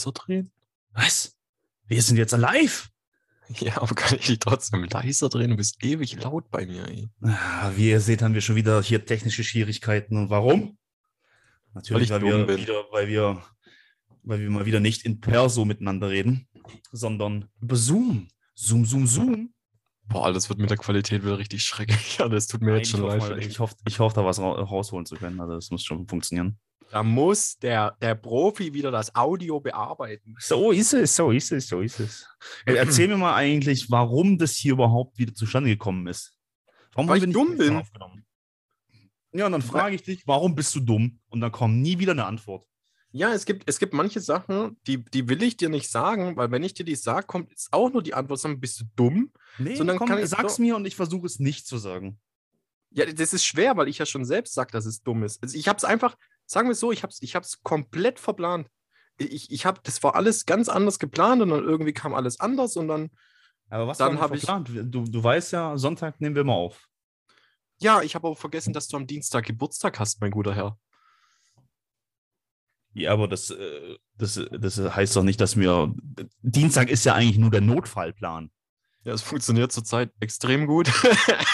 leiser drehen? Was? Wir sind jetzt live. Ja, aber kann ich dich trotzdem leiser drehen? Du bist ewig laut bei mir, ey. Ah, wie ihr seht, haben wir schon wieder hier technische Schwierigkeiten. Und warum? Natürlich, Weil weil, wir wieder, weil wir, weil wir mal wieder nicht in Perso miteinander reden, sondern über Zoom. Zoom, Zoom, Zoom. Boah, das wird mit der Qualität wieder richtig schrecklich. Ja, das tut mir jetzt Nein, schon ich, leid. mal, ich, hoffe, ich hoffe, da was ra rausholen zu können. Also das muss schon funktionieren. Da muss der, der Profi wieder das Audio bearbeiten. So ist es, so ist es, so ist es. Äh, Erzähl mir mal eigentlich, warum das hier überhaupt wieder zustande gekommen ist. Warum Weil ich dumm bin. aufgenommen? Ja, und dann frage ich dich, warum bist du dumm? Und dann kommt nie wieder eine Antwort. Ja, es gibt, es gibt manche Sachen, die, die will ich dir nicht sagen, weil wenn ich dir die sage, kommt jetzt auch nur die Antwort, sagen, bist du dumm? Nee, So, dann komm, kann ich sag's mir und ich versuche es nicht zu sagen. Ja, das ist schwer, weil ich ja schon selbst sage, dass es dumm ist. Also ich habe es einfach, sagen wir es so, ich habe es ich hab's komplett verplant. Ich, ich habe, das war alles ganz anders geplant und dann irgendwie kam alles anders und dann, Aber was Dann war hab denn ich- verplant? Du, du weißt ja, Sonntag nehmen wir mal auf. ja, ich habe aber vergessen, dass du am Dienstag Geburtstag hast, mein guter Herr. Ja, aber das, äh, das, das heißt doch nicht, dass wir. Dienstag ist ja eigentlich nur der Notfallplan. Ja, es funktioniert zurzeit extrem gut.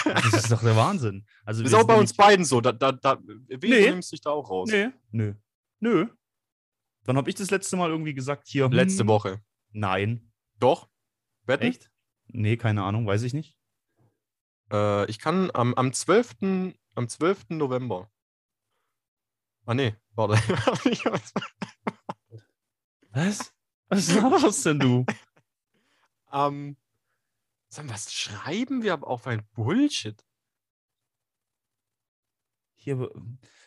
Das ist doch der Wahnsinn. Also ist auch bei uns beiden so. Da, da, da, Nee. du nimmst dich da auch raus. Nee, nö. Nö. Dann habe ich das letzte Mal irgendwie gesagt, hier. Letzte hm, Woche. Nein. Doch. Wetten? Echt? Nee, keine Ahnung, weiß ich nicht. Äh, ich kann am, am 12. am 12. November. Ah nee, warte. Was? Was laberst denn du? ähm, mal, was schreiben wir aber auf ein Bullshit? Hier,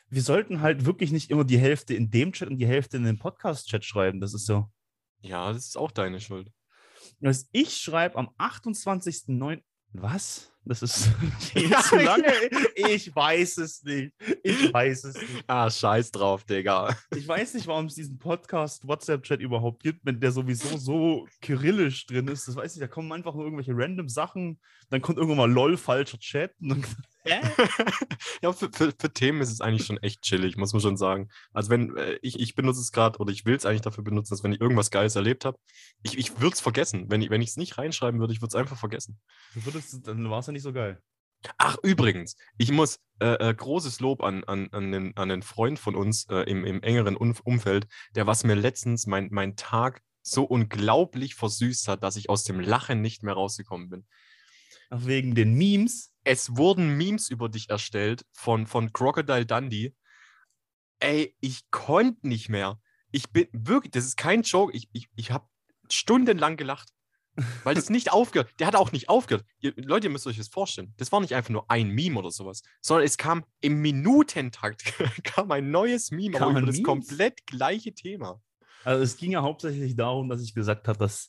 wir sollten halt wirklich nicht immer die Hälfte in dem Chat und die Hälfte in den Podcast-Chat schreiben. Das ist so. Ja, das ist auch deine Schuld. Ich schreibe am 28.09. Was? Das ist viel zu lange. Ich weiß es nicht. Ich weiß es nicht. Ah, scheiß drauf, Digga. Ich weiß nicht, warum es diesen Podcast WhatsApp-Chat überhaupt gibt, wenn der sowieso so kyrillisch drin ist. Das weiß ich, da kommen einfach nur irgendwelche random Sachen. Dann kommt irgendwann mal LOL, falscher Chat. Und dann, hä? ja, für, für, für Themen ist es eigentlich schon echt chillig, muss man schon sagen. Also wenn, äh, ich, ich benutze es gerade oder ich will es eigentlich dafür benutzen, dass wenn ich irgendwas Geiles erlebt habe, ich, ich würde es vergessen. Wenn ich es nicht reinschreiben würde, ich würde es einfach vergessen. Du würdest, dann war es ja nicht so geil. Ach, übrigens, ich muss äh, äh, großes Lob an, an, an, den, an den Freund von uns äh, im, im engeren Umf- Umfeld, der was mir letztens mein, mein Tag so unglaublich versüßt hat, dass ich aus dem Lachen nicht mehr rausgekommen bin. Ach, wegen den Memes. Es wurden Memes über dich erstellt von, von Crocodile Dundee. Ey, ich konnte nicht mehr. Ich bin wirklich, das ist kein Joke, ich, ich, ich habe stundenlang gelacht. Weil das nicht aufgehört. Der hat auch nicht aufgehört. Ihr, Leute, ihr müsst euch das vorstellen. Das war nicht einfach nur ein Meme oder sowas, sondern es kam im Minutentakt kam ein neues Meme, aber Kamen über das Memes? komplett gleiche Thema. Also es ging ja hauptsächlich darum, dass ich gesagt habe, dass,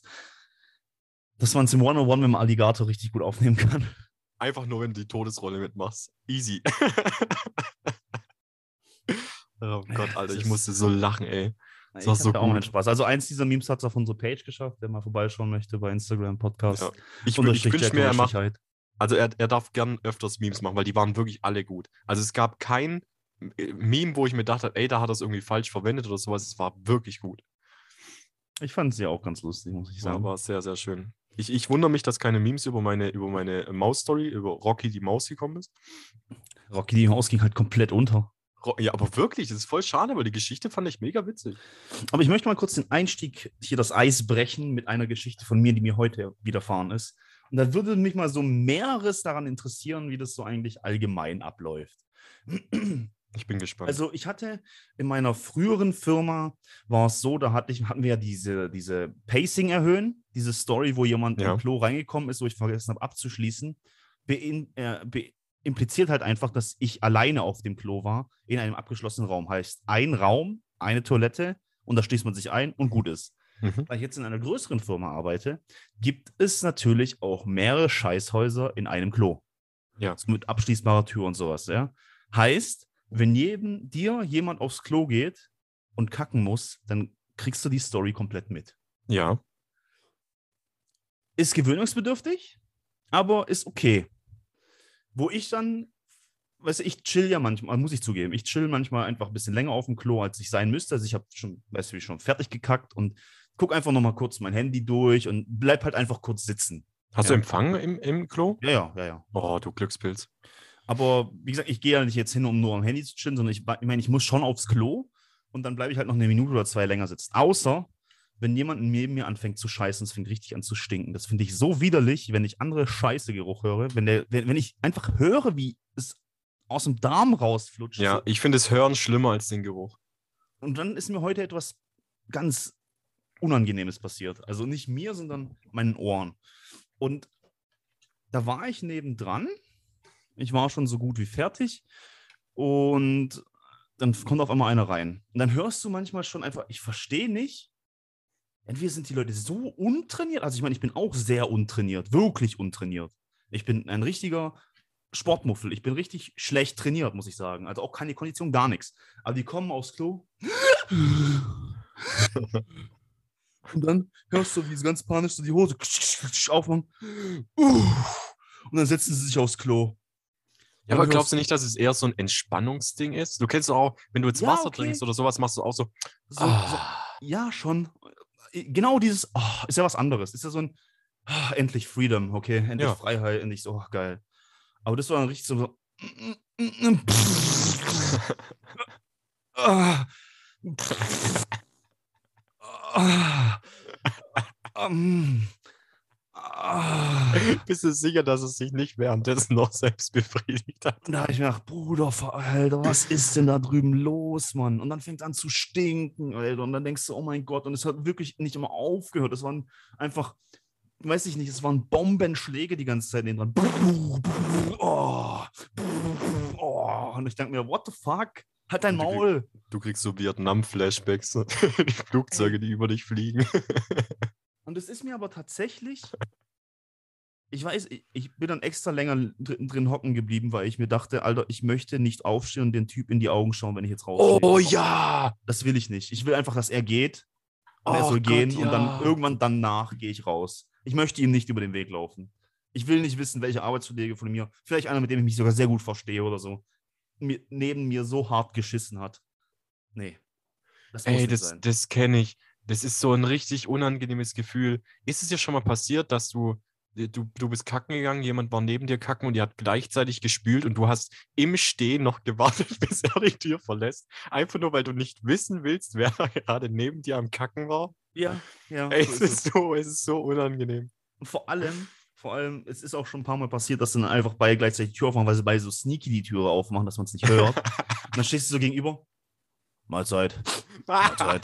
dass man es im One-on-One mit dem Alligator richtig gut aufnehmen kann. Einfach nur, wenn du die Todesrolle mitmachst. Easy. oh Gott, Ja, Alter, ich musste so lachen, ey. Ich Das war so auch gut. Spaß. Also eins dieser Memes hat es auf unsere Page geschafft, der mal vorbeischauen möchte bei Instagram Podcast. Ja. Ich, ich wünsche mir, er macht, also er, er darf gern öfters Memes machen, weil die waren wirklich alle gut. Also es gab kein äh, Meme, wo ich mir dachte, ey, da hat er es irgendwie falsch verwendet oder sowas. Es war wirklich gut. Ich fand ja auch ganz lustig, muss ich Ja, sagen. war sehr, sehr schön. Ich, ich wundere mich, dass keine Memes über meine, über meine Maus-Story, über Rocky die Maus gekommen ist. Rocky die Maus ging halt komplett unter. Ja, aber wirklich, das ist voll schade, weil die Geschichte fand ich mega witzig. Aber ich möchte mal kurz den Einstieg, hier das Eis brechen mit einer Geschichte von mir, die mir heute widerfahren ist. Und da würde mich mal so mehreres daran interessieren, wie das so eigentlich allgemein abläuft. Ich bin gespannt. Also ich hatte in meiner früheren Firma war es so, da hatte ich, hatten wir ja diese, diese Pacing erhöhen, diese Story, wo jemand Ja. im Klo reingekommen ist, wo ich vergessen habe abzuschließen, bein, äh, be, impliziert halt einfach, dass ich alleine auf dem Klo war, in einem abgeschlossenen Raum. Heißt, ein Raum, eine Toilette und da schließt man sich ein und gut ist. Mhm. Da ich jetzt in einer größeren Firma arbeite, gibt es natürlich auch mehrere Scheißhäuser in einem Klo. Ja. So mit abschließbarer Tür und sowas, ja. Heißt, wenn neben dir jemand aufs Klo geht und kacken muss, dann kriegst du die Story komplett mit. Ja. Ist gewöhnungsbedürftig, aber ist okay. Wo ich dann, weißt du, ich chill ja manchmal, muss ich zugeben, ich chill manchmal einfach ein bisschen länger auf dem Klo, als ich sein müsste. Also ich habe schon, weißt du, wie schon fertig gekackt und guck einfach nochmal kurz mein Handy durch und bleib halt einfach kurz sitzen. Hast Ja. du Empfang im, im Klo? Ja, ja, ja, ja. Oh, du Glückspilz. Aber wie gesagt, ich gehe ja nicht jetzt hin, um nur am Handy zu chillen, sondern ich, ich meine, ich muss schon aufs Klo und dann bleibe ich halt noch eine Minute oder zwei länger sitzen. Außer, wenn jemand neben mir anfängt zu scheißen, es fängt richtig an zu stinken. Das finde ich so widerlich, wenn ich andere Scheißegeruch höre. Wenn, der, wenn, wenn ich einfach höre, wie es aus dem Darm rausflutscht. Ja, So. ich finde das Hören schlimmer als den Geruch. Und dann ist mir heute etwas ganz Unangenehmes passiert. Also nicht mir, sondern meinen Ohren. Und da war ich nebendran. Ich war schon so gut wie fertig. Und dann kommt auf einmal einer rein. Und dann hörst du manchmal schon einfach, ich verstehe nicht. Entweder sind die Leute so untrainiert. Also ich meine, ich bin auch sehr untrainiert, wirklich untrainiert. Ich bin ein richtiger Sportmuffel. Ich bin richtig schlecht trainiert, muss ich sagen. Also auch keine Kondition, gar nichts. Aber die kommen aufs Klo. Und dann hörst du, wie sie ganz panisch so die Hose aufmachen. Und dann setzen sie sich aufs Klo. Ja, aber glaubst du nicht, dass es eher so ein Entspannungsding ist? Du kennst doch auch, wenn du jetzt Ja, Wasser okay. trinkst oder sowas, machst du auch so. So, so, ah. ja, schon. Genau dieses, oh, ist ja was anderes. Ist ja so ein, ah, endlich Freedom, okay, endlich Ja. Freiheit, endlich so, oh, geil. Aber das war dann richtig so, so ah. Bist du sicher, dass es sich nicht währenddessen noch selbst befriedigt hat? Und da habe ich mir gedacht, Bruder, Alter, was ist denn da drüben los, Mann? Und dann fängt es an zu stinken, Alter. Und dann denkst du, oh mein Gott, und es hat wirklich nicht immer aufgehört. Es waren einfach, weiß ich nicht, es waren Bombenschläge die ganze Zeit dran. Oh, oh. Und ich denke mir, what the fuck? Halt dein Und du krieg- Maul. Du kriegst so Vietnam-Flashbacks, die Flugzeuge, die über dich fliegen. Und es ist mir aber tatsächlich, ich weiß, ich, ich bin dann extra länger drin, drin hocken geblieben, weil ich mir dachte, Alter, ich möchte nicht aufstehen und den Typ in die Augen schauen, wenn ich jetzt rausgehe. Oh ja! Das will ich nicht. Ich will einfach, dass er geht. Und er Oh soll Gott, gehen und ja. dann irgendwann danach gehe ich raus. Ich möchte ihm nicht über den Weg laufen. Ich will nicht wissen, welche Arbeitskollege von mir, vielleicht einer, mit dem ich mich sogar sehr gut verstehe oder so, mir, neben mir so hart geschissen hat. Nee. Das Ey, das, das kenne ich. Das ist so ein richtig unangenehmes Gefühl. Ist es dir schon mal passiert, dass du, du, du bist kacken gegangen, jemand war neben dir kacken und ihr habt gleichzeitig gespült und du hast im Stehen noch gewartet, bis er die Tür verlässt? Einfach nur, weil du nicht wissen willst, wer da gerade neben dir am Kacken war? Ja, ja. Ey, so es ist ist es. so, es ist so unangenehm. Und vor allem, vor allem, es ist auch schon ein paar Mal passiert, dass dann einfach beide gleichzeitig die Tür aufmachen, weil sie beide so sneaky die Türe aufmachen, dass man es nicht hört. Und dann stehst du so gegenüber. Mahlzeit. Mahlzeit.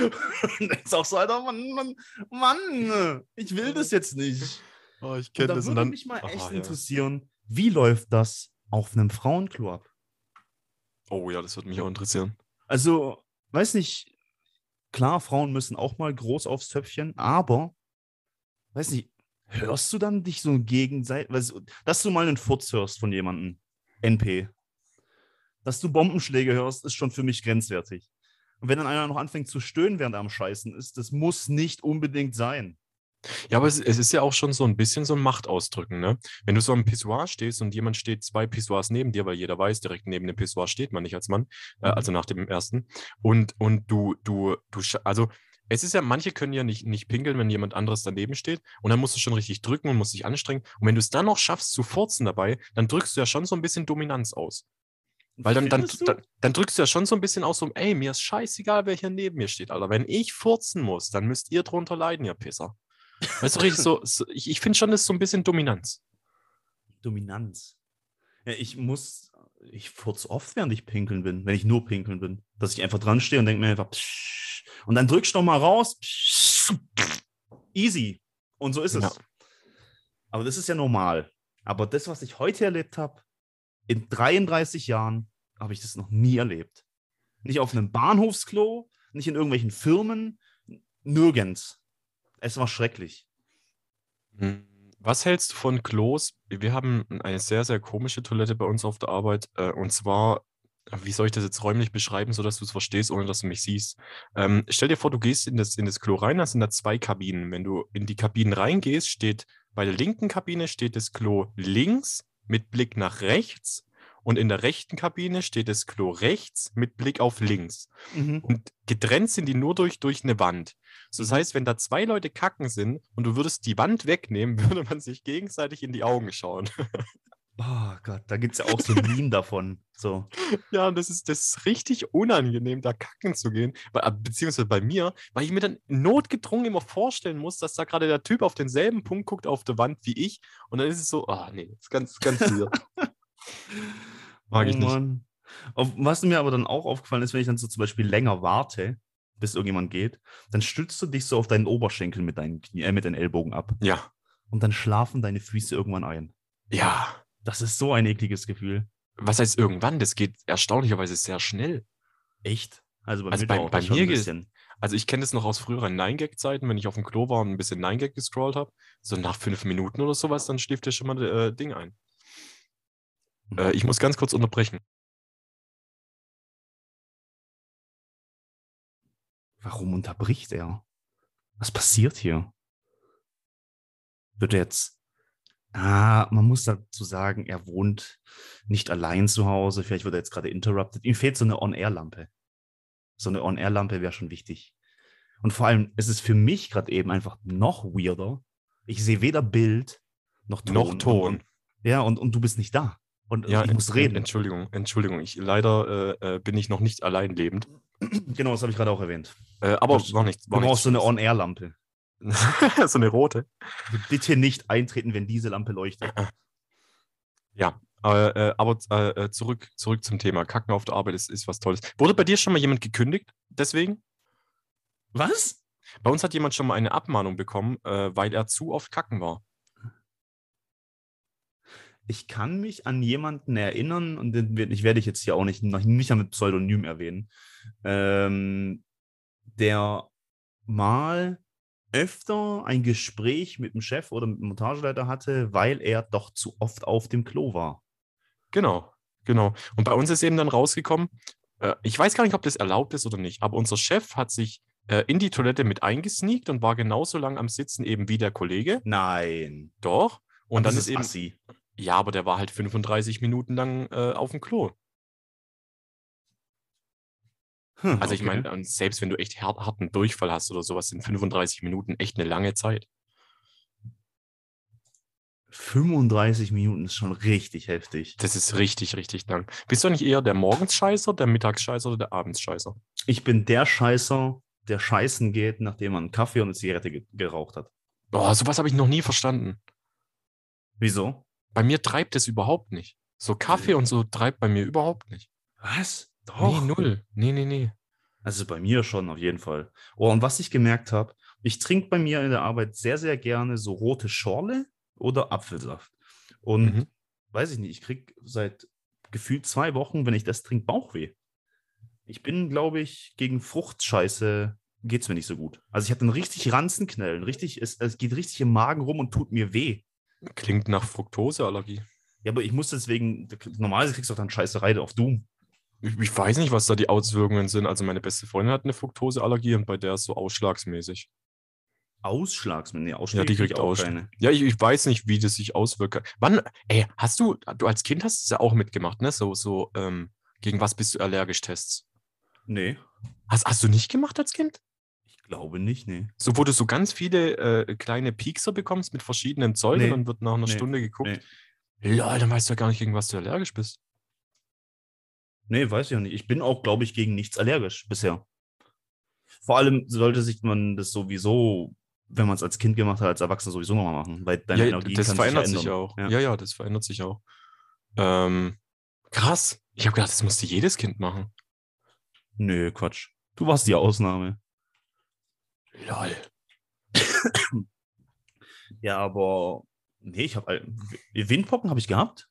Und denkst auch so, Alter, Mann, Mann, Mann, ich will das jetzt nicht. Oh, ich Und kenne da das. Und würde dann, mich mal echt Ah, ja. interessieren, wie läuft das auf einem Frauenklo ab? Oh ja, das würde mich auch interessieren. Also, weiß nicht, klar, Frauen müssen auch mal groß aufs Töpfchen, aber, weiß nicht, hörst du dann dich so gegenseitig, weißt dass du mal einen Furz hörst von jemandem, NP, dass du Bombenschläge hörst, ist schon für mich grenzwertig. Und wenn dann einer noch anfängt zu stöhnen, während er am Scheißen ist, das muss nicht unbedingt sein. Ja, aber es, es ist ja auch schon so ein bisschen so ein Machtausdrücken, ne? Wenn du so am Pissoir stehst und jemand steht zwei Pissoirs neben dir, weil jeder weiß, direkt neben dem Pissoir steht man nicht als Mann, äh, Mhm. also nach dem ersten. Und, und du, du, du, also es ist ja, manche können ja nicht, nicht pinkeln, wenn jemand anderes daneben steht. Und dann musst du schon richtig drücken und musst dich anstrengen. Und wenn du es dann noch schaffst zu furzen dabei, dann drückst du ja schon so ein bisschen Dominanz aus. Weil dann, dann, dann, dann drückst du ja schon so ein bisschen aus, so, ey, mir ist scheißegal, wer hier neben mir steht, Alter. Wenn ich furzen muss, dann müsst ihr drunter leiden, ihr Pisser. Weißt du, richtig so, so ich, ich finde schon, das ist so ein bisschen Dominanz. Dominanz. Ja, ich muss, ich furz oft, während ich pinkeln bin, wenn ich nur pinkeln bin. Dass ich einfach dran stehe und denke mir einfach, psch, und dann drückst du noch mal raus. Psch, easy. Und so ist es. Ja. Aber das ist ja normal. Aber das, was ich heute erlebt habe, in 33 Jahren, habe ich das noch nie erlebt. Nicht auf einem Bahnhofsklo, nicht in irgendwelchen Firmen, nirgends. Es war schrecklich. Hm, Was hältst du von Klos? Wir haben eine sehr, sehr komische Toilette bei uns auf der Arbeit. Äh, und zwar, wie soll ich das jetzt räumlich beschreiben, sodass du es verstehst, ohne dass du mich siehst? Ähm, stell dir vor, du gehst in das, in das Klo rein, da sind da zwei Kabinen. Wenn du in die Kabinen reingehst, steht bei der linken Kabine steht das Klo links mit Blick nach rechts und in der rechten Kabine steht das Klo rechts mit Blick auf links. Mhm. Und getrennt sind die nur durch, durch eine Wand. So, das heißt, wenn da zwei Leute kacken sind und du würdest die Wand wegnehmen, würde man sich gegenseitig in die Augen schauen. Oh Gott, da gibt es ja auch so ein Meme davon. So. Ja, und das ist, das ist richtig unangenehm, da kacken zu gehen. Weil- äh, Beziehungsweise bei mir, weil ich mir dann notgedrungen immer vorstellen muss, dass da gerade der Typ auf denselben Punkt guckt auf der Wand wie ich. Und dann ist es so, ah nee, das ist ganz, ganz weird. Mag ich oh, nicht. Mann. Auf, was mir aber dann auch aufgefallen ist, wenn ich dann so zum Beispiel länger warte, bis irgendjemand geht, dann stützt du dich so auf deinen Oberschenkel mit deinen, Knie, äh, mit deinen Ellbogen ab. Ja, Und dann schlafen deine Füße irgendwann ein. ja. Das ist so ein ekliges Gefühl. Was heißt irgendwann? Das geht erstaunlicherweise sehr schnell. Echt? Also bei Also mir, bei- bei mir geht- bisschen. Also ich kenne das noch aus früheren Nine-Gag-Zeiten, wenn ich auf dem Klo war und ein bisschen Nine-Gag gescrollt habe. So nach fünf Minuten oder sowas, dann schläft dir schon mal äh, Ding ein. Äh, ich muss ganz kurz unterbrechen. Warum unterbricht er? Was passiert hier? Wird er jetzt. Ah, man muss dazu sagen, er wohnt nicht allein zu Hause. Vielleicht wird er jetzt gerade interrupted. Ihm fehlt so eine On-Air-Lampe. So eine On-Air-Lampe wäre schon wichtig. Und vor allem ist es für mich gerade eben einfach noch weirder. Ich sehe weder Bild noch Ton. Noch Ton. ja, und, und du bist nicht da. Und Ja, ich muss en- reden. Entschuldigung, Entschuldigung. Ich, leider äh, äh, bin ich noch nicht allein lebend. Genau, das habe ich gerade auch erwähnt. Äh, aber Du- war nicht. Du War brauchst so eine nichts On-Air-Lampe. So eine rote. Bitte nicht eintreten, wenn diese Lampe leuchtet. Ja. Äh, äh, aber äh, äh, zurück, zurück zum Thema. Kacken auf der Arbeit ist, ist was Tolles. Wurde bei dir schon mal jemand gekündigt? Deswegen? Was? Bei uns hat jemand schon mal eine Abmahnung bekommen, äh, weil er zu oft kacken war. Ich kann mich an jemanden erinnern, und den ich werde ich jetzt hier auch nicht, noch nicht mit Pseudonym erwähnen, ähm, der mal öfter ein Gespräch mit dem Chef oder mit dem Montageleiter hatte, weil er doch zu oft auf dem Klo war. Genau, genau. Und bei uns ist eben dann rausgekommen, äh, ich weiß gar nicht, ob das erlaubt ist oder nicht, aber unser Chef hat sich äh, in die Toilette mit eingesneakt und war genauso lang am Sitzen eben wie der Kollege. Nein. Doch. Und Aber dann das ist eben, assi. ja, aber der war halt 35 Minuten lang äh, auf dem Klo. Hm, Also ich okay. meine, selbst wenn du echt hart, harten Durchfall hast oder sowas, sind 35 Minuten echt eine lange Zeit. 35 Minuten ist schon richtig heftig. Das ist richtig, richtig lang. Bist du nicht eher der Morgensscheißer, der Mittagsscheißer oder der Abendsscheißer? Ich bin der Scheißer, der scheißen geht, nachdem man einen Kaffee und eine Zigarette ge geraucht hat. Boah, sowas habe ich noch nie verstanden. Wieso? Bei mir treibt es überhaupt nicht. So Kaffee und so treibt bei mir überhaupt nicht. Was? Nee, null. Nee, nee, nee. Also bei mir schon auf jeden Fall. Oh, und was ich gemerkt habe, ich trinke bei mir in der Arbeit sehr, sehr gerne so rote Schorle oder Apfelsaft. Und Mhm. weiß ich nicht, ich kriege seit gefühlt zwei Wochen, wenn ich das trinke, Bauchweh. Ich bin, glaube ich, gegen Fruchtscheiße geht es mir nicht so gut. Also ich hatte einen richtig Ranzenknellen, richtig, es, es geht richtig im Magen rum und tut mir weh. Klingt nach Fructoseallergie. Ja, aber ich muss deswegen, normalerweise kriegst du auch dann Scheißerei auf Doom. Ich, ich weiß nicht, was da die Auswirkungen sind. Also meine beste Freundin hat eine Fructoseallergie und bei der ist so ausschlagsmäßig. Ausschlagsmittel, nee, Ja, Ausschläge die kriegt auch Ausschlag. keine. Ja, ich, ich weiß nicht, wie das sich auswirkt. Wann, ey, hast du, du als Kind hast es ja auch mitgemacht, ne? So, so, ähm, gegen was bist du allergisch Tests? Nee, Hast, hast du nicht gemacht als Kind? ich glaube nicht, nee. So, wo du so ganz viele äh, kleine Piekser bekommst mit verschiedenem Zeug Nee. und dann wird nach einer Nee. Stunde geguckt. Nee. Lol, dann weißt du ja gar nicht, gegen was du allergisch bist. Nee, weiß ich auch nicht. Ich bin auch, glaube ich, gegen nichts allergisch bisher. Vor allem sollte sich man das sowieso, wenn man es als Kind gemacht hat, als Erwachsener sowieso nochmal machen, weil deine Ja, Energie das kann verändert sich, sich ja auch. Ja. Ja. ja, das verändert sich auch. Ähm, krass. Ich habe gedacht, das musste jedes Kind machen. Nö, Quatsch. Du warst die Ausnahme. Lol. Ja, aber nee, ich habe Windpocken habe ich gehabt.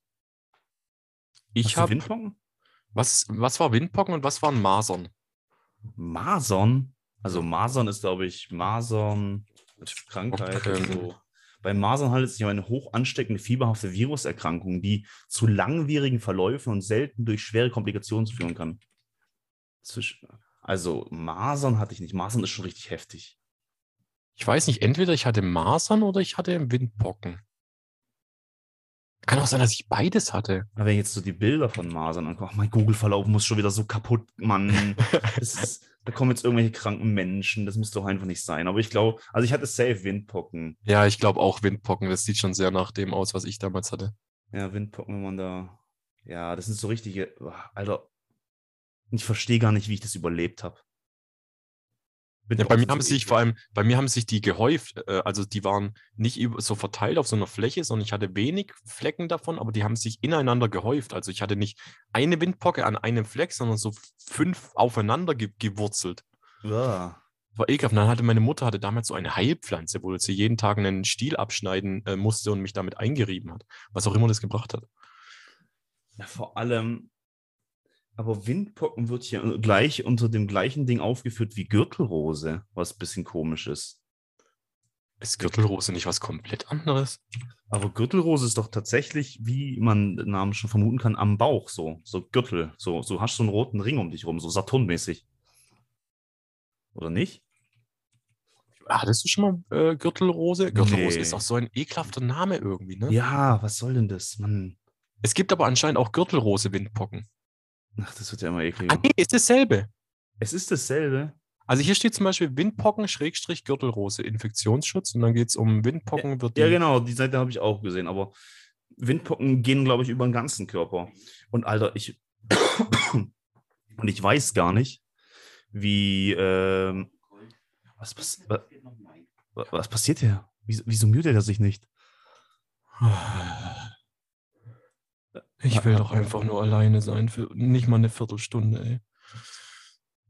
Ich habe. Windpocken? Was, was war Windpocken und was waren Masern? Masern. Also Masern ist, glaube ich, Masern Krankheit. Okay. Also, bei Masern handelt es sich um eine hoch ansteckende, fieberhafte Viruserkrankung, die zu langwierigen Verläufen und selten durch schwere Komplikationen führen kann. Also Masern hatte ich nicht. Masern ist schon richtig heftig. Ich weiß nicht, entweder ich hatte Masern oder ich hatte Windpocken. Kann auch sein, dass ich beides hatte. Aber wenn ich jetzt so die Bilder von Masern angucke, ach, mein Google-Verlauf muss schon wieder so kaputt, Mann. Ist, da kommen jetzt irgendwelche kranken Menschen, das muss doch einfach nicht sein. Aber ich glaube, also ich hatte safe Windpocken. Ja, ich glaube auch Windpocken. Das sieht schon sehr nach dem aus, was ich damals hatte. Ja, Windpocken, wenn man da. Ja, das sind so richtige. Alter, ich verstehe gar nicht, wie ich das überlebt habe. Ja, bei mir haben sich vor allem, bei mir haben sich die gehäuft, äh, also die waren nicht über, so verteilt auf so einer Fläche, sondern ich hatte wenig Flecken davon, aber die haben sich ineinander gehäuft. Also ich hatte nicht eine Windpocke an einem Fleck, sondern so fünf aufeinander ge gewurzelt. Ja. War ekelhaft. Und dann hatte meine Mutter hatte damals so eine Heilpflanze, wo sie jeden Tag einen Stiel abschneiden äh, musste und mich damit eingerieben hat. Was auch immer das gebracht hat. Ja, vor allem, aber Windpocken wird hier gleich unter dem gleichen Ding aufgeführt wie Gürtelrose, was ein bisschen komisch ist. Ist Gürtelrose nicht was komplett anderes? Aber Gürtelrose ist doch tatsächlich, wie man den Namen schon vermuten kann, am Bauch so. So Gürtel. So, so hast du einen roten Ring um dich rum, so Saturnmäßig. Oder nicht? Hattest du schon mal äh, Gürtelrose? Gürtelrose Nee. ist auch so ein ekelhafter Name irgendwie, ne? Ja, was soll denn das? Man. Es gibt aber anscheinend auch Gürtelrose-Windpocken. Ach, das wird ja immer Ah, ekliger. nee, ist dasselbe. Es ist dasselbe. Also hier steht zum Beispiel Windpocken, Schrägstrich, Gürtelrose, Infektionsschutz und dann geht es um Windpocken, wird die, Ja, genau, die Seite habe ich auch gesehen, aber Windpocken gehen, glaube ich, über den ganzen Körper. Und Alter, ich. Und ich weiß gar nicht, wie. Ähm, was, pass wa- wa- was passiert hier? Wieso, wieso mutet er sich nicht? Ich will doch einfach nur alleine sein für nicht mal eine Viertelstunde, ey.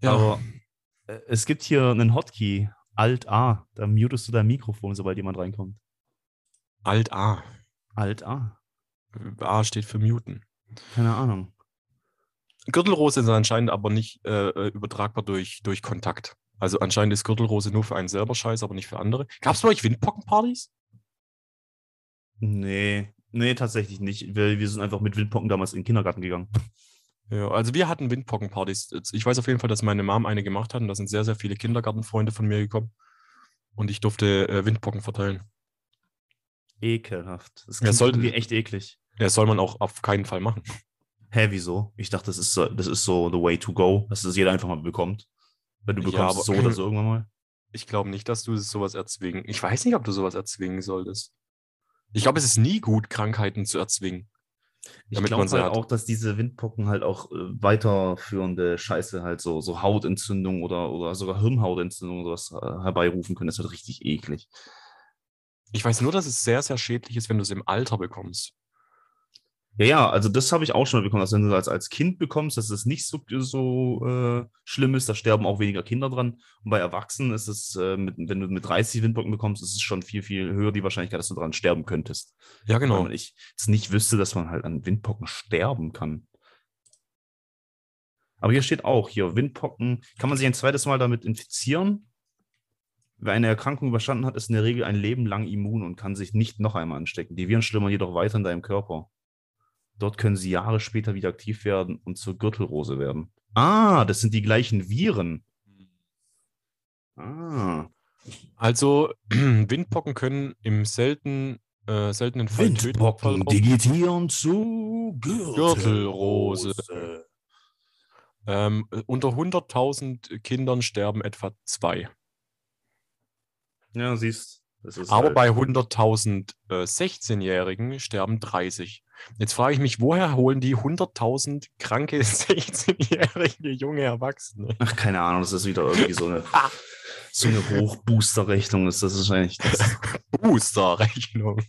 Ja, Aber äh, es gibt hier einen Hotkey, Alt A. Da mutest du dein Mikrofon, sobald jemand reinkommt. Alt A. Alt A. A steht für Muten. Keine Ahnung. Gürtelrose ist anscheinend aber nicht äh, äh, übertragbar durch, durch Kontakt. Also anscheinend ist Gürtelrose nur für einen selber scheiße, aber nicht für andere. Gab es bei euch Windpockenpartys? Nee, nee, tatsächlich nicht. Wir, wir sind einfach mit Windpocken damals in den Kindergarten gegangen. Ja, also wir hatten Windpockenpartys. Ich weiß auf jeden Fall, dass meine Mom eine gemacht hat und da sind sehr, sehr viele Kindergartenfreunde von mir gekommen. Und ich durfte äh, Windpocken verteilen. Ekelhaft. Das Ja, klingt sollte- irgendwie echt eklig. Ja, das soll man auch auf keinen Fall machen. Hä, wieso? Ich dachte, das ist so, das ist so the way to go, dass das jeder einfach mal bekommt. Wenn du Ja, bekommst so aber- oder so irgendwann mal. Ich glaube nicht, dass du sowas erzwingen. Ich weiß nicht, ob du sowas erzwingen solltest. Ich glaube, es ist nie gut, Krankheiten zu erzwingen. Ich glaube halt hat. auch, dass diese Windpocken halt auch äh, weiterführende Scheiße halt so, so Hautentzündung oder, oder sogar Hirnhautentzündung oder sowas äh, herbeirufen können. Das ist halt richtig eklig. Ich weiß nur, dass es sehr, sehr schädlich ist, wenn du es im Alter bekommst. Ja, ja, also das habe ich auch schon mal bekommen. Also wenn du das als Kind bekommst, dass es nicht so, so äh, schlimm ist, da sterben auch weniger Kinder dran. Und bei Erwachsenen ist es, äh, mit, wenn du mit 30 Windpocken bekommst, ist es schon viel, viel höher die Wahrscheinlichkeit, dass du dran sterben könntest. Ja, genau. Weil ich jetzt nicht wüsste, dass man halt an Windpocken sterben kann. Aber hier steht auch, hier, Windpocken, kann man sich ein zweites Mal damit infizieren? Wer eine Erkrankung überstanden hat, ist in der Regel ein Leben lang immun und kann sich nicht noch einmal anstecken. Die Viren schlummern jedoch weiter in deinem Körper. Dort können sie Jahre später wieder aktiv werden und zur Gürtelrose werden. Ah, das sind die gleichen Viren. Ah. Also, Windpocken können im selten, äh, seltenen Fall Windpocken digitieren zu Gürtelrose. Gürtelrose. Ähm, äh, unter 100.000 Kindern sterben etwa zwei. Ja, siehst ist Aber halt- bei 100.000 äh, 16-Jährigen sterben 30. Jetzt frage ich mich, woher holen die 100.000 kranke 16-jährige junge Erwachsene? Ach, keine Ahnung, das ist wieder irgendwie so eine, so eine Hochbooster-Rechnung. Das ist wahrscheinlich das. Booster-Rechnung.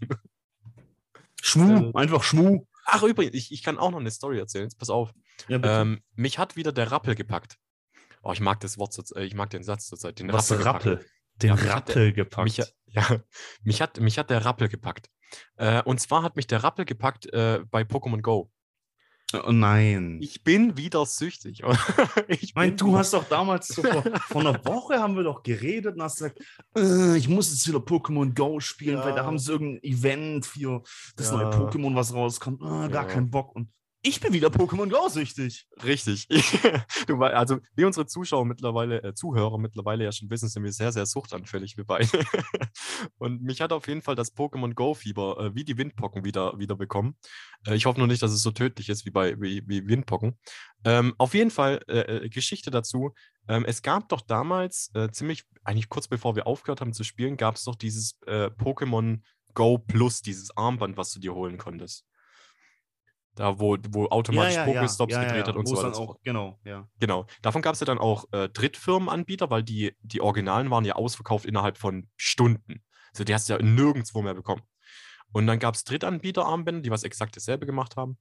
Schmu, einfach Schmu. Ach, übrigens, ich, ich kann auch noch eine Story erzählen. Jetzt pass auf. Ja. Ähm, mich hat wieder der Rappel gepackt. Oh, ich mag das Wort, äh, ich mag den Satz zurzeit. Den Was Rappel. Rappel? Den Ja, Rappel gepackt. Mich, hat- ja, mich, hat, mich hat der Rappel gepackt. Äh, und zwar hat mich der Rappel gepackt äh, bei Pokémon Go. oh nein. Ich bin wieder süchtig. ich meine, du hast doch damals so vor, vor einer Woche haben wir doch geredet und hast gesagt, äh, ich muss jetzt wieder Pokémon Go spielen, weil da Ja. haben sie irgendein Event für das Ja. neue Pokémon, was rauskommt. Ah, gar Ja. keinen Bock. Und Ich bin wieder Pokémon Go süchtig. Richtig. du, also, wie unsere Zuschauer mittlerweile, äh, Zuhörer mittlerweile ja schon wissen, sind wir sehr, sehr suchtanfällig, wir beide. Und mich hat auf jeden Fall das Pokémon Go-Fieber äh, wie die Windpocken wieder, wieder bekommen. Äh, ich hoffe nur nicht, dass es so tödlich ist wie bei wie, wie Windpocken. Ähm, auf jeden Fall äh, äh, Geschichte dazu. Ähm, es gab doch damals, äh, ziemlich, eigentlich kurz bevor wir aufgehört haben zu spielen, gab es doch dieses Pokémon Go Plus, dieses Armband, was du dir holen konntest. Da, wo, wo automatisch Pokestops gedreht hat und so weiter. auch, genau, ja. Genau. Davon gab es ja dann auch äh, Drittfirmenanbieter, weil die, die Originalen waren ja ausverkauft innerhalb von Stunden. Also die hast du ja nirgendwo mehr bekommen. Und dann gab es Drittanbieter-Armbänder, die was exakt dasselbe gemacht haben.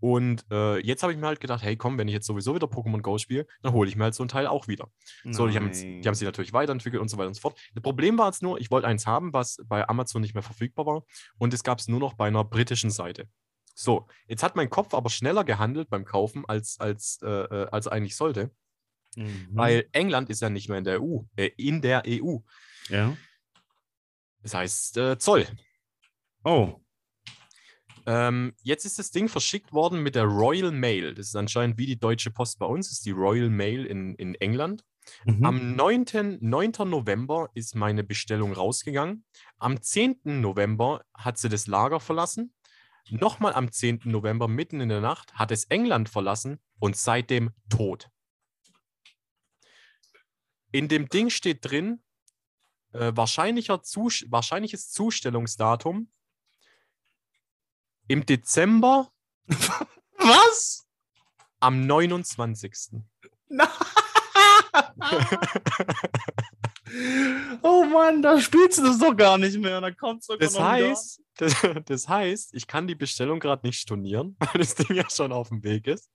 Und äh, jetzt habe ich mir halt gedacht, hey komm, wenn ich jetzt sowieso wieder Pokémon Go spiele, dann hole ich mir halt so ein Teil auch wieder. So, die haben, die haben sich natürlich weiterentwickelt und so weiter und so fort. Das Problem war jetzt nur, ich wollte eins haben, was bei Amazon nicht mehr verfügbar war. Und es gab es nur noch bei einer britischen Seite. So, jetzt hat mein Kopf aber schneller gehandelt beim Kaufen, als, als, äh, äh, als eigentlich sollte. Mhm. Weil England ist ja nicht mehr in der EU, äh, in der EU. Ja. Das heißt äh, Zoll. Oh. Ähm, jetzt ist das Ding verschickt worden mit der Royal Mail. Das ist anscheinend wie die Deutsche Post bei uns, das ist die Royal Mail in, in England. Mhm. Am 9. 9. November ist meine Bestellung rausgegangen. Am 10. November hat sie das Lager verlassen. Nochmal am 10. November, mitten in der Nacht, hat es England verlassen und seitdem tot. In dem Ding steht drin, äh, wahrscheinlicher Zus wahrscheinliches Zustellungsdatum im Dezember Was? am 29. oh Mann, da spielst du das doch gar nicht mehr. Da kommt's sogar Das heißt, das, das heißt, ich kann die Bestellung gerade nicht stornieren, weil das Ding ja schon auf dem Weg ist.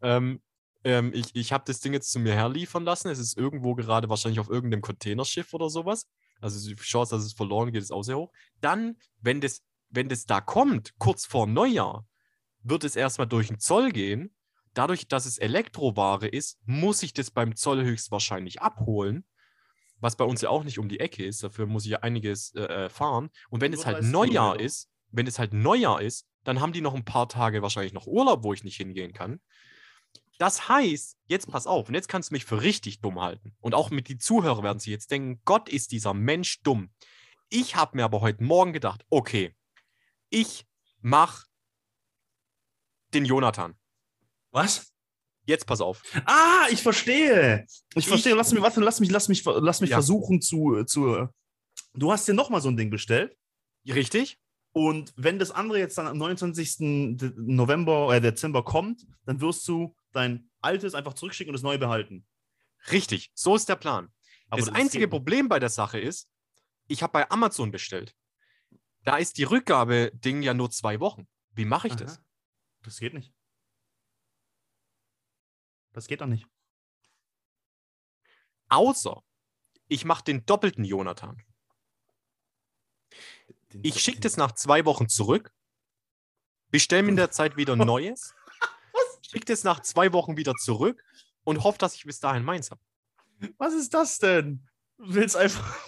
Ähm, ähm, ich ich habe das Ding jetzt zu mir herliefern lassen. Es ist irgendwo gerade wahrscheinlich auf irgendeinem Containerschiff oder sowas. Also die Chance, dass es verloren geht, ist auch sehr hoch. Dann, wenn das, wenn das da kommt, kurz vor Neujahr, wird es erstmal durch den Zoll gehen. Dadurch, dass es Elektroware ist, muss ich das beim Zoll höchstwahrscheinlich abholen. Was bei uns ja auch nicht um die Ecke ist. Dafür muss ich ja einiges äh, äh, fahren. Und wenn es halt 30 Neujahr ist, wenn es halt Neujahr ist, dann haben die noch ein paar Tage wahrscheinlich noch Urlaub, wo ich nicht hingehen kann. Das heißt, jetzt pass auf, und jetzt kannst du mich für richtig dumm halten. Und auch mit die Zuhörer werden sich jetzt denken, Gott ist dieser Mensch dumm. Ich habe mir aber heute Morgen gedacht, okay, ich mach den Jonathan. Was? Jetzt pass auf. Ah, ich verstehe. Ich, Ich- verstehe. Lass mich, warte, lass mich, lass mich, lass mich Ja. versuchen zu, zu. Du hast dir nochmal so ein Ding bestellt. Richtig? Und wenn das andere jetzt dann am 29. De- November oder Dezember kommt, dann wirst du dein altes einfach zurückschicken und das neue behalten. Richtig. So ist der Plan. Aber das einzige geht nicht. Problem bei der Sache ist, ich habe bei Amazon bestellt. Da ist die Rückgabe-Ding ja nur zwei Wochen. Wie mache ich das? Aha. Das geht nicht. Das geht doch nicht. Außer ich mache den doppelten Jonathan. Den- Ich schicke das nach zwei Wochen zurück, bestelle mir in der Zeit wieder Neues, schicke das nach zwei Wochen wieder zurück und hoffe, dass ich bis dahin meins habe. Was ist das denn? Du willst einfach.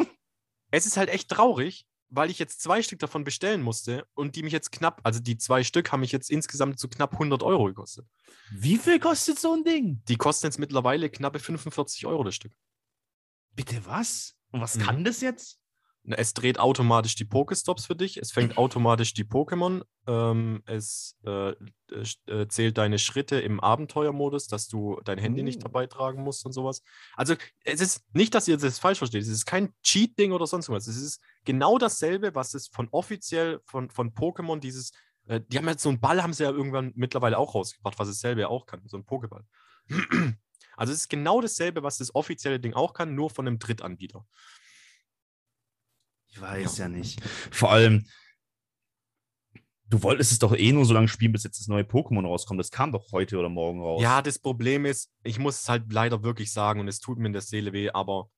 Es ist halt echt traurig, weil ich jetzt zwei Stück davon bestellen musste und die mich jetzt knapp, also die zwei Stück haben mich jetzt insgesamt so knapp 100 Euro gekostet. Wie viel kostet so ein Ding? Die kosten jetzt mittlerweile knappe 45 Euro das Stück. Bitte was? Und was Mhm. kann das jetzt? Na, Es dreht automatisch die Pokestops für dich, es fängt automatisch die Pokémon, ähm, es äh, äh, äh, zählt deine Schritte im Abenteuermodus, dass du dein Handy nicht Oh. dabei tragen musst und sowas. Also es ist nicht, dass ihr das falsch versteht, es ist kein Cheat-Ding oder sonst was. Es ist genau dasselbe, was es von offiziell von, von Pokémon dieses, äh, die haben jetzt so einen Ball, haben sie ja irgendwann mittlerweile auch rausgebracht, was es selber ja auch kann, so ein Pokéball. Also es ist genau dasselbe, was das offizielle Ding auch kann, nur von einem Drittanbieter. Ich weiß ja nicht. Vor allem, du wolltest es doch eh nur so lange spielen, bis jetzt das neue Pokémon rauskommt. Das kam doch heute oder morgen raus. Ja, das Problem ist, ich muss es halt leider wirklich sagen und es tut mir in der Seele weh, aber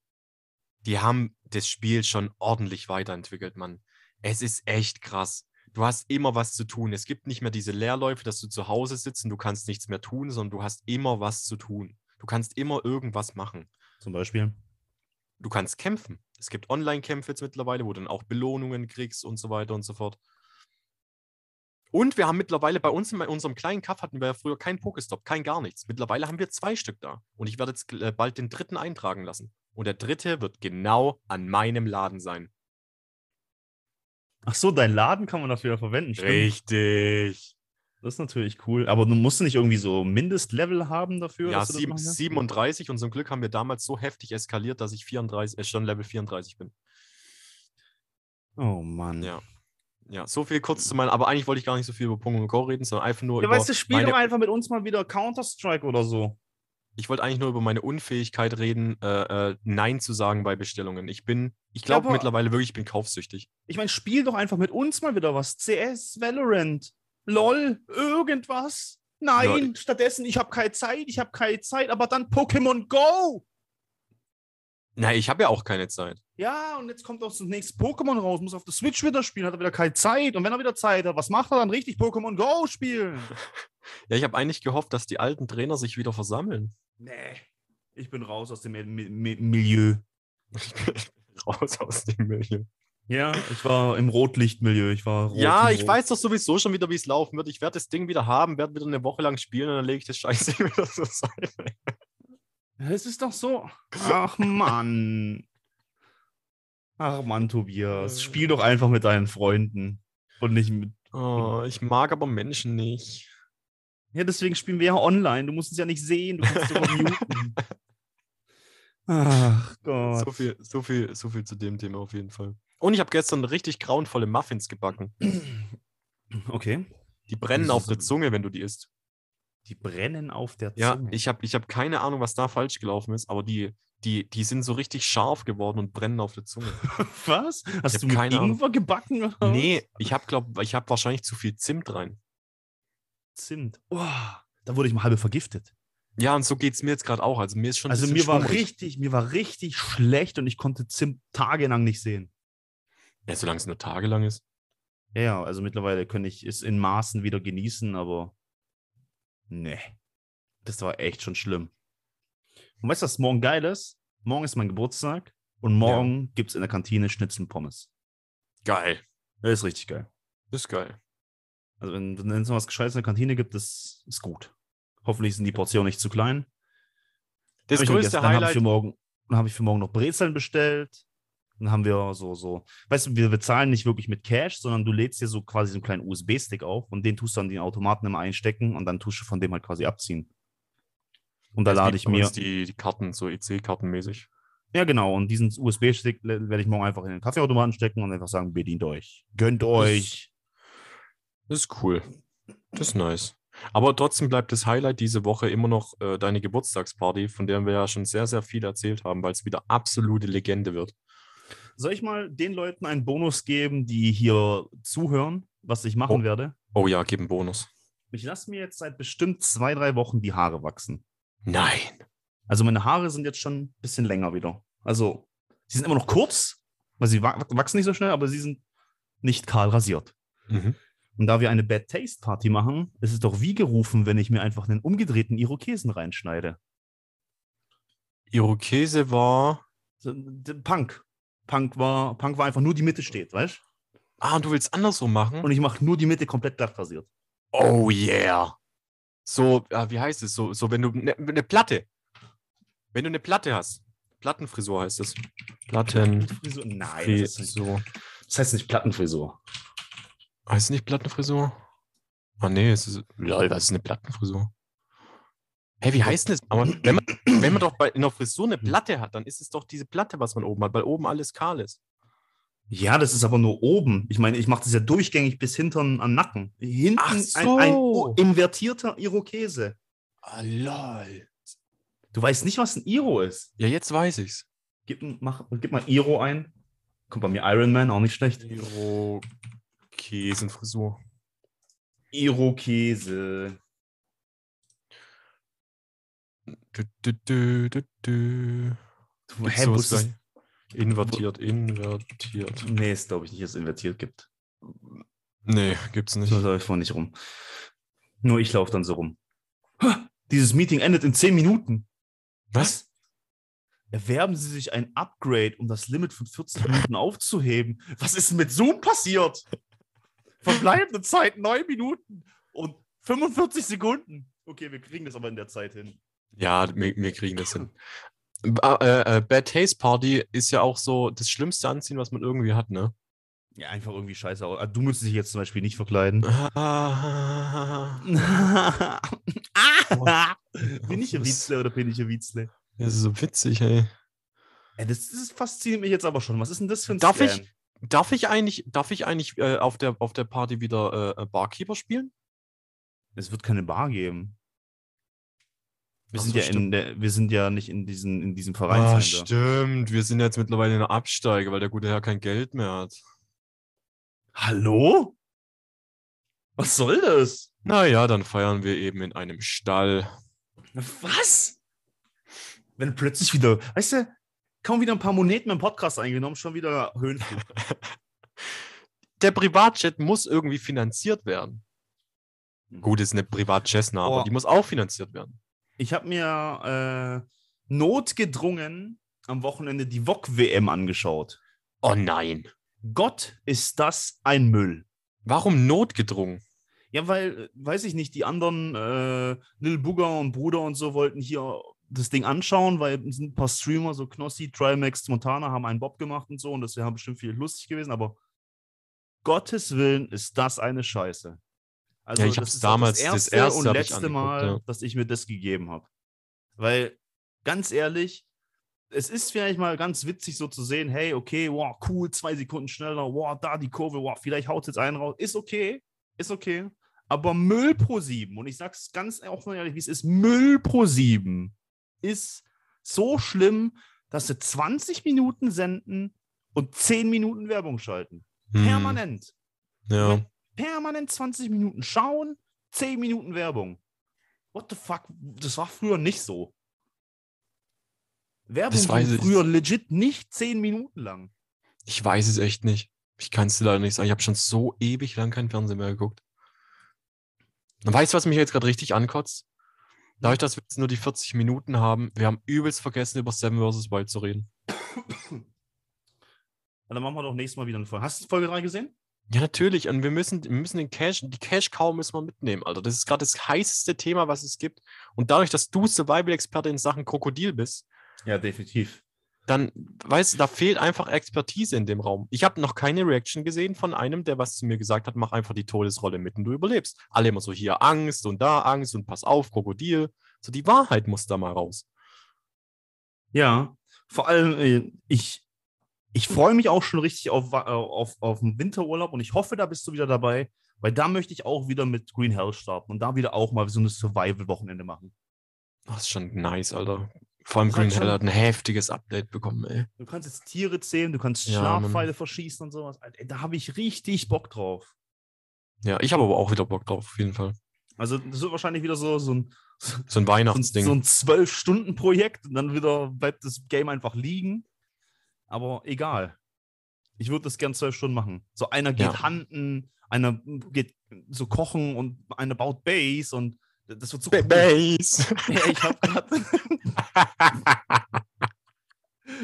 die haben das Spiel schon ordentlich weiterentwickelt, Mann. Es ist echt krass. Du hast immer was zu tun. Es gibt nicht mehr diese Leerläufe, dass du zu Hause sitzt und du kannst nichts mehr tun, sondern du hast immer was zu tun. Du kannst immer irgendwas machen. Zum Beispiel. Du kannst kämpfen. Es gibt Online-Kämpfe jetzt mittlerweile, wo du dann auch Belohnungen kriegst und so weiter und so fort. Und wir haben mittlerweile bei uns in unserem kleinen Kaff hatten wir ja früher keinen Pokestop, kein gar nichts. Mittlerweile haben wir zwei Stück da. Und ich werde jetzt äh, bald den dritten eintragen lassen. Und der dritte wird genau an meinem Laden sein. Ach so, dein Laden kann man dafür verwenden. Stimmt. Richtig. Das ist natürlich cool. Aber du musst nicht irgendwie so Mindestlevel haben dafür? Ja, sieben, machen kannst? 37 und zum Glück haben wir damals so heftig eskaliert, dass ich 34, äh, schon Level 34 bin. Oh Mann. Ja. Ja, so viel kurz zu meinen, aber eigentlich wollte ich gar nicht so viel über Pokémon Go reden, sondern einfach nur Ja, über weißt du, spiel meine, doch einfach mit uns mal wieder Counter-Strike oder so. ich wollte eigentlich nur über meine Unfähigkeit reden, äh, äh, Nein zu sagen bei Bestellungen. Ich bin, ich glaube aber- mittlerweile wirklich, ich bin kaufsüchtig. Ich meine, spiel doch einfach mit uns mal wieder was. CS, Valorant, LOL, irgendwas. Nein, stattdessen, ich habe keine Zeit, ich habe keine Zeit, aber dann Pokémon Go. Na, ich habe ja auch keine Zeit. Ja, und jetzt kommt auch das nächste Pokémon raus, muss auf der Switch wieder spielen, hat er wieder keine Zeit. Und wenn er wieder Zeit hat, was macht er dann richtig? Pokémon Go spielen. Ja, ich habe eigentlich gehofft, dass die alten Trainer sich wieder versammeln. Nee, ich bin raus aus dem Mi Mi Milieu. Ich bin raus aus dem Milieu. Ja, ich war im Rotlichtmilieu. Ich war rot Ja, ich rot. weiß doch sowieso schon wieder, wie es laufen wird. Ich werde das Ding wieder haben, werde wieder eine Woche lang spielen und dann lege ich das Scheiße wieder zur Seite. Es ist doch so. Ach Mann. Ach Mann, Tobias. Spiel doch einfach mit deinen Freunden. Und nicht mit. Oh, ich mag aber Menschen nicht. Ja, deswegen spielen wir ja online. Du musst es ja nicht sehen. Du kannst es doch muten. Ach Gott. So viel, so, viel, so viel zu dem Thema auf jeden Fall. Und ich habe gestern richtig grauenvolle Muffins gebacken. Okay. Die brennen auf der? Zunge, wenn du die isst. Die brennen auf der Ja, Zunge. ich habe ich hab keine Ahnung, was da falsch gelaufen ist, aber die, die, die sind so richtig scharf geworden und brennen auf der Zunge. Was? Hast du keine Ahnung. Ingwer gebacken? Oder nee, ich habe, glaube ich, habe wahrscheinlich zu viel Zimt rein. Zimt. Oh, da wurde ich mal halbe vergiftet. Ja, und so geht es mir jetzt gerade auch. Also mir ist schon Also mir war schwummrig. richtig, mir war richtig schlecht und ich konnte Zimt tagelang nicht sehen. Ja, solange es nur tagelang ist. Ja, ja, also mittlerweile kann ich es in Maßen wieder genießen, aber nee. Das war echt schon schlimm. Und weißt du, was morgen geil ist? Morgen ist mein Geburtstag und morgen gibt es in der Kantine Schnitzel und Pommes. Geil. Das ist richtig geil. Das ist geil. Also wenn wenn es noch was Gescheites in der Kantine gibt, das ist gut. Hoffentlich sind die Portionen nicht zu klein. Das Hab größte vergessen. Dann habe ich Highlight. für morgen, dann habe ich für morgen noch Brezeln bestellt. Dann haben wir so, so, weißt du, wir bezahlen nicht wirklich mit Cash, sondern du lädst dir so quasi so einen kleinen USB-Stick auf und den tust du an den Automaten immer einstecken und dann tust du von dem halt quasi abziehen. Und da Das lade ich mir, Die, die Karten, so EC-Karten mäßig. ja genau, und diesen USB-Stick werde ich morgen einfach in den Kaffeeautomaten stecken und einfach sagen, bedient euch. Gönnt euch. Das ist cool. Das ist nice. Aber trotzdem bleibt das Highlight diese Woche immer noch äh, deine Geburtstagsparty, von der wir ja schon sehr, sehr viel erzählt haben, weil es wieder absolute Legende wird. Soll ich mal den Leuten einen Bonus geben, die hier zuhören, was ich machen Oh. werde? Oh ja, gib einen Bonus. Ich lasse mir jetzt seit bestimmt zwei, drei Wochen die Haare wachsen. Nein. Also meine Haare sind jetzt schon ein bisschen länger wieder. Also, sie sind immer noch kurz, weil sie wa- wachsen nicht so schnell, aber sie sind nicht kahl rasiert. Mhm. Und da wir eine Bad Taste Party machen, ist es doch wie gerufen, wenn ich mir einfach einen umgedrehten Irokesen reinschneide. Irokese war. Punk. Punk war, Punk war einfach nur die Mitte steht, weißt Ah, und du willst andersrum machen? Und ich mache nur die Mitte komplett glatt rasiert. oh yeah. So, ah, wie heißt es? So, so wenn du eine ne Platte. Wenn du eine Platte hast. Plattenfrisur heißt es. Platten. Frisur? Nein, Frisur. das heißt nicht Plattenfrisur. Heißt nicht Plattenfrisur? Ah, nee, es ist. Lol, was ist eine Plattenfrisur? Hä, wie heißt denn das? Aber wenn man, wenn man doch bei in der Frisur eine Platte hat, dann ist es doch diese Platte, was man oben hat, weil oben alles kahl ist. Ja, das ist aber nur oben. Ich meine, ich mache das ja durchgängig bis hintern am Nacken. Hinten Ach ein, ein so. invertierter Irokese. Ah, lol. Du weißt nicht, was ein Iro ist. Ja, jetzt weiß ich's. Gib, mach, gib mal Iro ein. Kommt bei mir Iron Man, auch nicht schlecht. Irokesenfrisur. Irokese. Du, du, du, du, du. Gibt's Hä, gleich? Invertiert, invertiert. nee, ist glaube ich nicht, dass es invertiert gibt. Nee, gibt's nicht. So läuft man nicht rum. Nur ich laufe dann so rum. Ha, Dieses Meeting endet in 10 Minuten. Was? Erwerben Sie sich ein Upgrade, um das Limit von 14 Minuten aufzuheben. Was ist denn mit Zoom passiert? Verbleibende Zeit 9 Minuten und 45 Sekunden. Okay, wir kriegen das aber in der Zeit hin. Ja, wir, wir kriegen das hin. Äh, äh, Bad Taste Party ist ja auch so das schlimmste Anziehen, was man irgendwie hat, ne? Ja, einfach irgendwie scheiße. Ah, Du müsstest dich jetzt zum Beispiel nicht verkleiden. Bin ich ein? Witzle oder bin ich ein Witzle? das ist so witzig, ey. Ey, das, das fasziniert mich jetzt aber schon. Was ist denn das für ein Darf Scam? ich- Darf ich eigentlich, darf ich eigentlich äh, auf, der, auf der Party wieder äh, Barkeeper spielen? Es wird keine Bar geben. Wir Ach sind, so, ja in der, wir sind ja nicht in, diesen, in diesem Ah, Verein. stimmt. Wir sind jetzt mittlerweile in der Absteige, weil der gute Herr kein Geld mehr hat. Hallo? Was soll das? Naja, dann feiern wir eben in einem Stall. Was? Wenn plötzlich wieder, weißt du, kaum wieder ein paar Moneten im Podcast eingenommen, schon wieder Höhenflug. Der Privatjet muss irgendwie finanziert werden. Mhm. Gut, ist eine Privat-Cessna, aber Oh. die muss auch finanziert werden. Ich habe mir äh, notgedrungen am Wochenende die VOG-WM angeschaut. Oh nein. Gott, ist das ein Müll. Warum notgedrungen? Ja, weil, weiß ich nicht, die anderen äh, Lil Booger und Bruder und so wollten hier das Ding anschauen, weil ein paar Streamer, so Knossi, Trimax, Montana, haben einen Bob gemacht und so und das wäre bestimmt viel lustig gewesen, aber Gottes Willen ist das eine Scheiße. Also, Ja, ich das ist auch damals- das erste und hab ich letzte angeguckt, Mal, ja. dass ich mir das gegeben habe. Weil, ganz ehrlich, es ist vielleicht mal ganz witzig so zu sehen, hey, okay, wow, cool, zwei Sekunden schneller, wow, da die Kurve, wow, vielleicht haut jetzt einen raus. Ist okay, ist okay. Aber Müll pro 7, und ich sag's ganz offen und ehrlich, wie es ist, Müll pro 7 ist so schlimm, dass sie 20 Minuten senden und 10 Minuten Werbung schalten. Hm, Permanent. Ja. Permanent 20 Minuten schauen, 10 Minuten Werbung. What the fuck? Das war früher nicht so. Werbung weiß ging ich. früher legit nicht 10 Minuten lang. Ich weiß es echt nicht. Ich kann es dir leider nicht sagen. Ich habe schon so ewig lang kein Fernsehen mehr geguckt. Und weißt du, was mich jetzt gerade richtig ankotzt? Dadurch, dass wir jetzt nur die 40 Minuten haben, wir haben übelst vergessen, über Seven vs. Wild zu reden. Dann machen wir doch nächstes Mal wieder eine Folge. Hast du Folge 3 gesehen? Ja, natürlich. Und wir müssen, wir müssen den Cash, die Cash-Cow müssen wir mitnehmen, Alter. Das ist gerade das heißeste Thema, was es gibt. Und dadurch, dass du Survival-Experte in Sachen Krokodil bist, Ja, definitiv. dann, weißt du, da fehlt einfach Expertise in dem Raum. Ich habe noch keine Reaction gesehen von einem, der was zu mir gesagt hat, mach einfach die Todesrolle mit und du überlebst. Alle immer so hier Angst und da Angst und pass auf, Krokodil. So die Wahrheit muss da mal raus. Ja, vor allem, äh, ich, ich freue mich auch schon richtig auf, äh, auf, auf den Winterurlaub und ich hoffe, da bist du wieder dabei, weil da möchte ich auch wieder mit Green Hell starten und da wieder auch mal so ein Survival-Wochenende machen. Das ist schon nice, Alter. Vor allem Green Hell hat ein heftiges Update bekommen, ey. Du kannst jetzt Tiere zähmen, du kannst Ja. Schlafpfeile verschießen und sowas. Alter, ey, Da habe ich richtig Bock drauf. Ja, ich habe aber auch wieder Bock drauf, auf jeden Fall. Also, das wird wahrscheinlich wieder so, so ein, So ein so ein, Weihnachtsding. so ein 12-Stunden-Projekt und dann wieder bleibt das Game einfach liegen. Aber egal. Ich würde das gern zwölf Stunden machen. So einer geht Ja. handen, einer geht so kochen und einer baut Base und das wird so cool. Base. Ja, ich habe gerade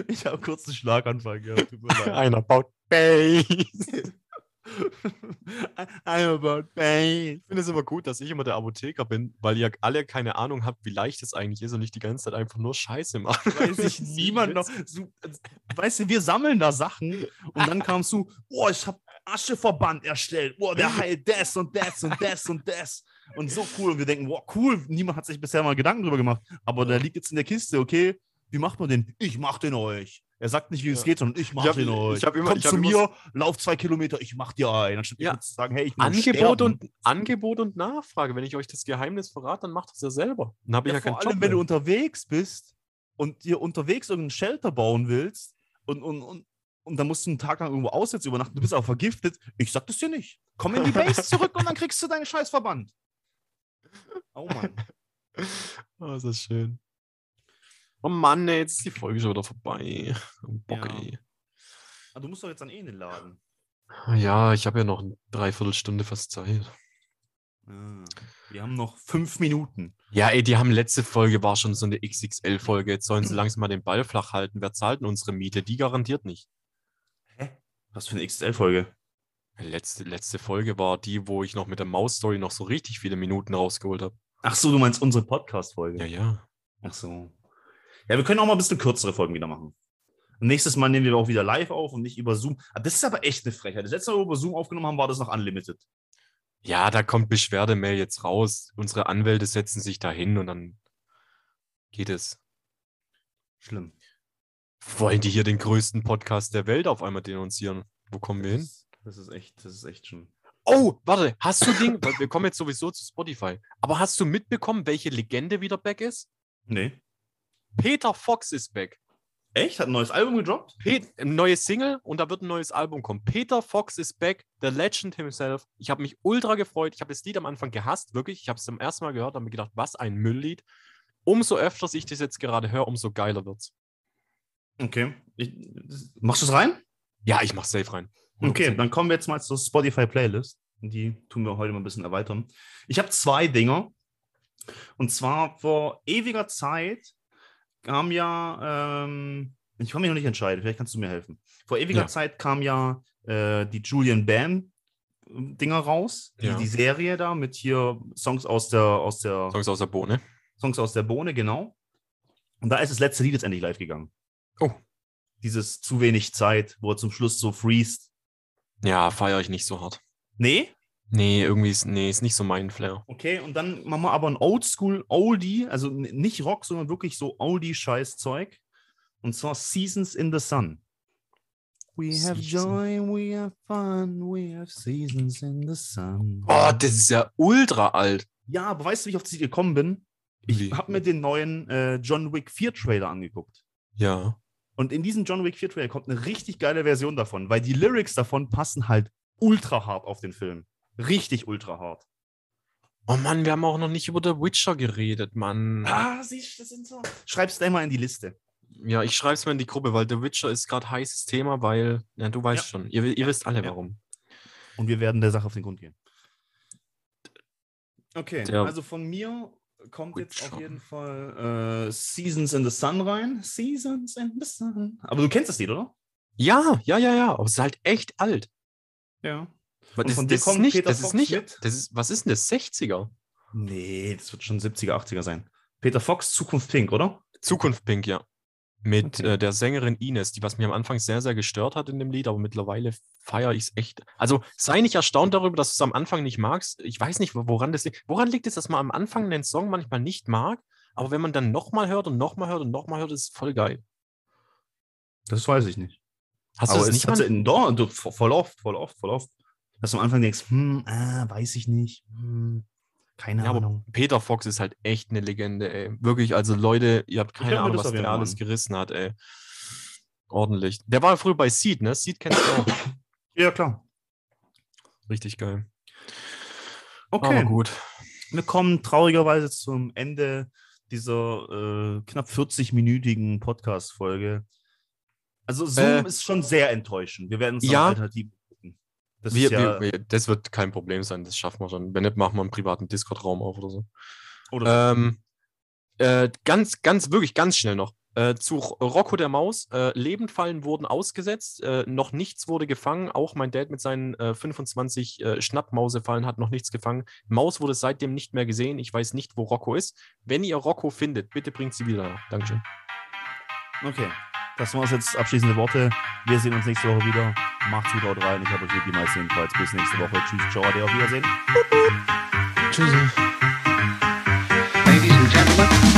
ich habe kurz einen Schlaganfall gehabt. Einer baut Base. I'm about Base. Ich finde es immer gut, dass ich immer der Apotheker bin, weil ihr alle keine Ahnung habt, wie leicht es eigentlich ist und nicht die ganze Zeit einfach nur Scheiße mache. Weiß ich niemand noch. So, weißt du, wir sammeln da Sachen und dann kamst du, boah, ich habe Ascheverband erstellt, boah, der heilt das und das und das und das. Und so cool. Und wir denken, boah, cool, niemand hat sich bisher mal Gedanken drüber gemacht. Aber der liegt jetzt in der Kiste, okay? Wie macht man den? Ich mach den euch. Er sagt nicht, wie es Ja. geht, sondern ich mach Ich hab- den euch. ich hab immer- Kommt ich zu immer mir, lauf zwei Kilometer, ich mach dir ein. Anstatt Ja. ja. zu sagen, hey, ich am Angebot Sterben. und, Angebot und Nachfrage. Wenn ich euch das Geheimnis verrate, dann macht das ja selber. Dann habe ich Ja, ja, keinen vor Job allem, wenn du unterwegs bist und dir unterwegs irgendein Shelter bauen willst und, und, und, und dann musst du einen Tag lang irgendwo aussetzen, übernachten, du bist auch vergiftet. Ich sag das dir nicht. Komm in die Base zurück und dann kriegst du deinen Scheißverband. Oh Mann. Oh, ist das schön. Oh Mann, ey, jetzt ist die Folge schon wieder vorbei. Oh, Bock, Ja. ey. Ah, du musst doch jetzt an eh in den Laden. Ja, ich habe ja noch eine Dreiviertelstunde fast Zeit. Ah, wir haben noch fünf Minuten. Ja, ey, die haben letzte Folge war schon so eine XXL-Folge. Jetzt sollen sie langsam mal den Ball flach halten. Wer zahlt denn unsere Miete? Die garantiert nicht. Hä? Was für eine XL-Folge? Letzte, letzte Folge war die, wo ich noch mit der Maus-Story noch so richtig viele Minuten rausgeholt habe. Ach so, du meinst unsere Podcast-Folge? Ja, ja. Ach so. Ja, wir können auch mal ein bisschen kürzere Folgen wieder machen. Und nächstes Mal nehmen wir auch wieder live auf und nicht über Zoom. Ah, Das ist aber echt eine Frechheit. Das letzte Mal, wo wir über Zoom aufgenommen haben, war das noch unlimited. Ja, da kommt Beschwerdemail jetzt raus. Unsere Anwälte setzen sich da hin und dann geht es. Schlimm. Wollen die hier den größten Podcast der Welt auf einmal denunzieren? Wo kommen wir hin? Das ist echt, das ist echt schon. Oh, warte, hast du Ding? Wir kommen jetzt sowieso zu Spotify. Aber hast du mitbekommen, welche Legende wieder back ist? Nee. Peter Fox ist back. Echt? Hat ein neues Album gedroppt? Pet ein neues Single und da wird ein neues Album kommen. Peter Fox is back, the legend himself. Ich habe mich ultra gefreut. Ich habe das Lied am Anfang gehasst, wirklich. Ich habe es zum ersten Mal gehört und habe mir gedacht, was ein Mülllied. Umso öfter ich das jetzt gerade höre, umso geiler wird's. Okay. Ich, machst du es rein? Ja, ich mach safe rein. Okay, 100%. dann kommen wir jetzt mal zur Spotify-Playlist. Die tun wir heute mal ein bisschen erweitern. Ich habe zwei Dinger. Und zwar vor ewiger Zeit kam ja, ähm, ich kann mich noch nicht entscheiden, vielleicht kannst du mir helfen. Vor ewiger Ja. Zeit kam ja äh, die Julian Bam Dinger raus, die, Ja. die Serie da mit hier Songs aus der, aus der Songs aus der Bohne. Songs aus der Bohne, genau. Und da ist das letzte Lied jetzt endlich live gegangen. Oh. Dieses zu wenig Zeit, wo er zum Schluss so freest. Ja, feiere ich nicht so hart. Nee? Nee, irgendwie ist, nee, ist nicht so mein Flair. Okay, und dann machen wir aber ein Oldschool Oldie, also nicht Rock, sondern wirklich so Oldie-Scheiß-Zeug. Und zwar Seasons in the Sun. We have joy, we have fun, we have seasons in the sun. Oh, das ist ja ultra alt. Ja, aber weißt du, wie ich auf das Lied gekommen bin? Ich habe mir den neuen äh, John Wick 4 Trailer angeguckt. Ja. Und in diesem John Wick 4 Trailer kommt eine richtig geile Version davon, weil die Lyrics davon passen halt ultra hart auf den Film. Richtig ultra hart. Oh Mann, wir haben auch noch nicht über The Witcher geredet, Mann. Ah, siehst du, das sind so. Schreib's da mal in die Liste. Ja, ich schreibe es mal in die Gruppe, weil The Witcher ist gerade heißes Thema, weil, ja, du weißt Ja. schon. Ihr, ihr wisst alle Ja. warum. Und wir werden der Sache auf den Grund gehen. Okay, Der also von mir kommt jetzt auf Witcher. jeden Fall äh, Seasons in the Sun rein. Seasons in the Sun. Aber du kennst das Lied, oder? Ja, ja, ja, ja. Aber es ist halt echt alt. Ja. Und Das, von dir das ist kommt nicht, Peter das ist Fox nicht, mit? das ist, was ist denn das? 60er? Nee, das wird schon 70er, 80er sein. Peter Fox, Zukunft Pink, oder? Zukunft Pink, ja. Mit Okay. äh, der Sängerin Ines, die was mich am Anfang sehr, sehr gestört hat in dem Lied, aber mittlerweile feiere ich es echt. Also sei nicht erstaunt darüber, dass du es am Anfang nicht magst. Ich weiß nicht, woran das liegt. Woran liegt es, dass man am Anfang einen Song manchmal nicht mag, aber wenn man dann nochmal hört und nochmal hört und nochmal hört, ist es voll geil. Das weiß ich nicht. Hast Aber du das es nicht hat mal? in, doch, du- voll oft, voll oft, voll oft. Dass du am Anfang denkst, hm, ah, weiß ich nicht. Hm, keine Ja, aber Ahnung. Peter Fox ist halt echt eine Legende, ey. Wirklich, also Leute, ihr habt keine Ahnung, was der alles gerissen hat, ey. Ordentlich. Der war früher bei Seed, ne? Seed kennst du auch. Ja, klar. Richtig geil. Okay. Aber gut. Wir kommen traurigerweise zum Ende dieser äh, knapp 40-minütigen Podcast-Folge. Also Zoom Äh, ist schon sehr enttäuschend. Wir werden uns ja. gucken. Das Wir, ja, wir, das wird kein Problem sein, das schaffen wir schon. Wenn nicht, machen wir einen privaten Discord-Raum auf oder so. oder Ähm, äh, ganz, ganz, wirklich ganz schnell noch. Äh, zu Ro- Rocco der Maus. Äh, Lebendfallen wurden ausgesetzt. Äh, noch nichts wurde gefangen. Auch mein Dad mit seinen äh, 25 äh, Schnappmausefallen hat noch nichts gefangen. Maus wurde seitdem nicht mehr gesehen. Ich weiß nicht, wo Rocco ist. Wenn ihr Rocco findet, bitte bringt sie wieder. Dankeschön. okay. Das waren jetzt abschließende Worte. Wir sehen uns nächste Woche wieder. Macht's gut, haut rein. Ich habe euch die meisten jedenfalls. Bis nächste Woche. Tschüss, ciao, ade, auf Wiedersehen. Tschüss. Ladies and gentlemen,